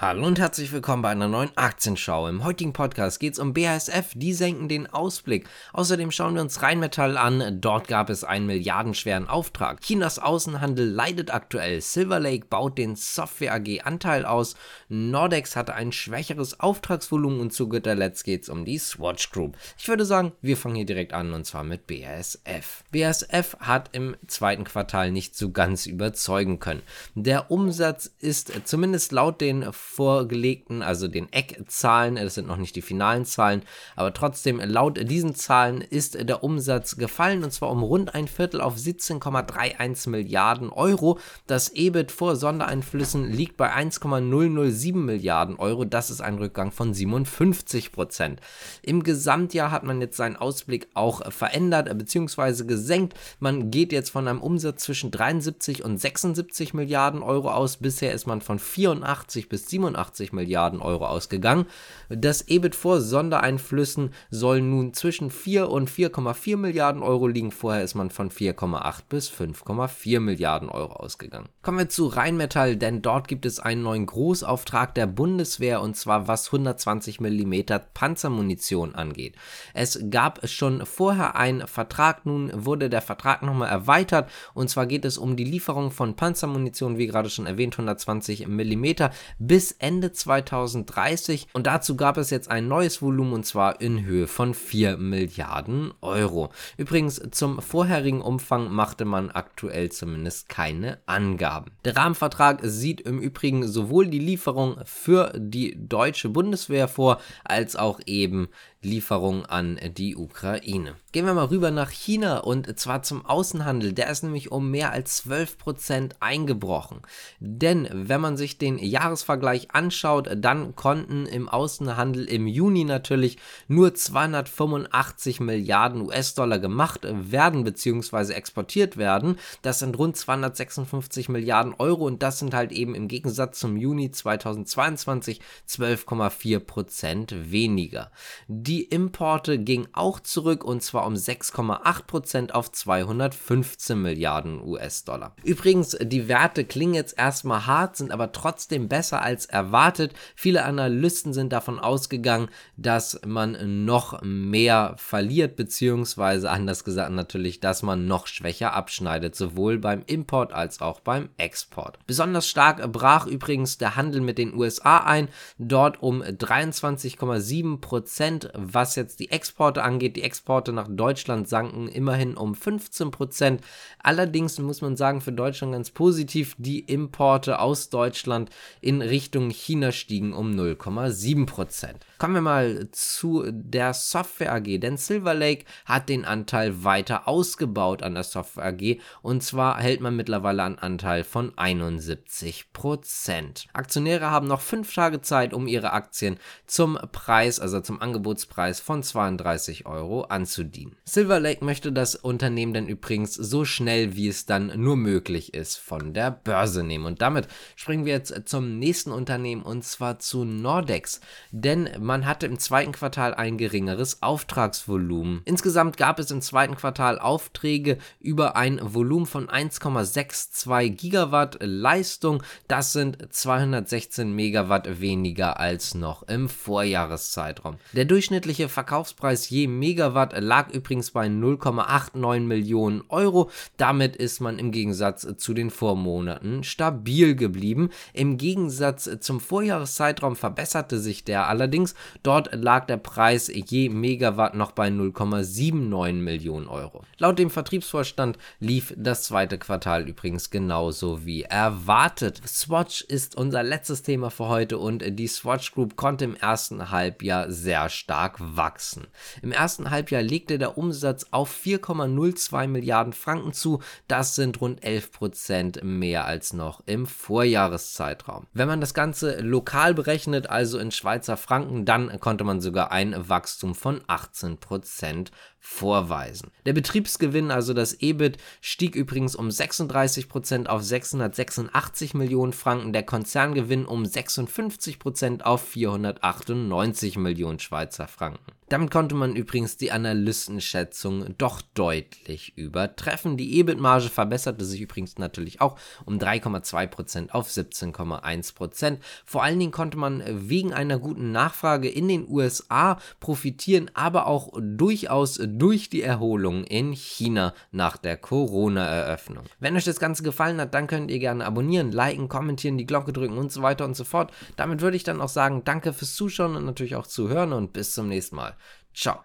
Hallo und herzlich willkommen bei einer neuen Aktienschau. Im heutigen Podcast geht es um BASF, die senken den Ausblick. Außerdem schauen wir uns Rheinmetall an, dort gab es einen milliardenschweren Auftrag. Chinas Außenhandel leidet aktuell, Silver Lake baut den Software AG Anteil aus, Nordex hatte ein schwächeres Auftragsvolumen und zu guter Letzt geht es um die Swatch Group. Ich würde sagen, wir fangen hier direkt an und zwar mit BASF. BASF hat im zweiten Quartal nicht so ganz überzeugen können. Der Umsatz ist zumindest laut den vorgelegten, also den Eckzahlen, das sind noch nicht die finalen Zahlen, aber trotzdem laut diesen Zahlen ist der Umsatz gefallen und zwar um rund ein Viertel auf 17,31 Milliarden Euro. Das EBIT vor Sondereinflüssen liegt bei 1,007 Milliarden Euro. Das ist ein Rückgang von 57 Prozent. Im Gesamtjahr hat man jetzt seinen Ausblick auch verändert bzw. gesenkt. Man geht jetzt von einem Umsatz zwischen 73 und 76 Milliarden Euro aus. Bisher ist man von 84 bis 87 Milliarden Euro ausgegangen. Das EBIT vor Sondereinflüssen soll nun zwischen 4 und 4,4 Milliarden Euro liegen. Vorher ist man von 4,8 bis 5,4 Milliarden Euro ausgegangen. Kommen wir zu Rheinmetall, denn dort gibt es einen neuen Großauftrag der Bundeswehr und zwar was 120 mm Panzermunition angeht. Es gab schon vorher einen Vertrag, nun wurde der Vertrag nochmal erweitert und zwar geht es um die Lieferung von Panzermunition, wie gerade schon erwähnt, 120 mm bis bis Ende 2030 und dazu gab es jetzt ein neues Volumen und zwar in Höhe von 4 Milliarden Euro. Übrigens zum vorherigen Umfang machte man aktuell zumindest keine Angaben. Der Rahmenvertrag sieht im Übrigen sowohl die Lieferung für die deutsche Bundeswehr vor, als auch eben Lieferung an die Ukraine. Gehen wir mal rüber nach China und zwar zum Außenhandel. Der ist nämlich um mehr als 12% eingebrochen. Denn wenn man sich den Jahresvergleich anschaut, dann konnten im Außenhandel im Juni natürlich nur 285 Milliarden US-Dollar gemacht werden bzw. exportiert werden. Das sind rund 256 Milliarden Euro und das sind halt eben im Gegensatz zum Juni 2022 12,4% weniger. Importe gingen auch zurück und zwar um 6,8% auf 215 Milliarden US-Dollar. Übrigens, die Werte klingen jetzt erstmal hart, sind aber trotzdem besser als erwartet. Viele Analysten sind davon ausgegangen, dass man noch mehr verliert, beziehungsweise anders gesagt natürlich, dass man noch schwächer abschneidet, sowohl beim Import als auch beim Export. Besonders stark brach übrigens der Handel mit den USA ein, dort um 23,7 Prozent was jetzt die Exporte angeht. Die Exporte nach Deutschland sanken immerhin um 15 Prozent. Allerdings muss man sagen, für Deutschland ganz positiv, die Importe aus Deutschland in Richtung China stiegen um 0,7 Prozent. Kommen wir mal zu der Software AG, denn Silver Lake hat den Anteil weiter ausgebaut an der Software AG und zwar hält man mittlerweile einen Anteil von 71 Prozent. Aktionäre haben noch fünf Tage Zeit, um ihre Aktien zum Preis, also zum Angebotspreis Preis von 32 Euro anzudienen. Silver Lake möchte das Unternehmen dann übrigens so schnell wie es dann nur möglich ist von der Börse nehmen. Und damit springen wir jetzt zum nächsten Unternehmen und zwar zu Nordex. Denn man hatte im zweiten Quartal ein geringeres Auftragsvolumen. Insgesamt gab es im zweiten Quartal Aufträge über ein Volumen von 1,62 Gigawatt Leistung. Das sind 216 Megawatt weniger als noch im Vorjahreszeitraum. Der durchschnittliche durchschnittliche Verkaufspreis je Megawatt lag übrigens bei 0,89 Millionen Euro. Damit ist man im Gegensatz zu den Vormonaten stabil geblieben. Im Gegensatz zum Vorjahreszeitraum verbesserte sich der allerdings. Dort lag der Preis je Megawatt noch bei 0,79 Millionen Euro. Laut dem Vertriebsvorstand lief das zweite Quartal übrigens genauso wie erwartet. Swatch ist unser letztes Thema für heute und die Swatch Group konnte im ersten Halbjahr sehr stark wachsen. Im ersten Halbjahr legte der Umsatz auf 4,02 Milliarden Franken zu. Das sind rund 11 Prozent mehr als noch im Vorjahreszeitraum. Wenn man das Ganze lokal berechnet, also in Schweizer Franken, dann konnte man sogar ein Wachstum von 18 Prozent vorweisen. Der Betriebsgewinn, also das EBIT, stieg übrigens um 36 Prozent auf 686 Millionen Franken, der Konzerngewinn um 56 Prozent auf 498 Millionen Schweizer Franken. Damit konnte man übrigens die Analystenschätzung doch deutlich übertreffen. Die EBIT-Marge verbesserte sich übrigens natürlich auch um 3,2% auf 17,1%. Vor allen Dingen konnte man wegen einer guten Nachfrage in den USA profitieren, aber auch durchaus durch die Erholung in China nach der Corona-Eröffnung. Wenn euch das Ganze gefallen hat, dann könnt ihr gerne abonnieren, liken, kommentieren, die Glocke drücken und so weiter und so fort. Damit würde ich dann auch sagen, danke fürs Zuschauen und natürlich auch zuhören und bis zum nächsten Mal. 找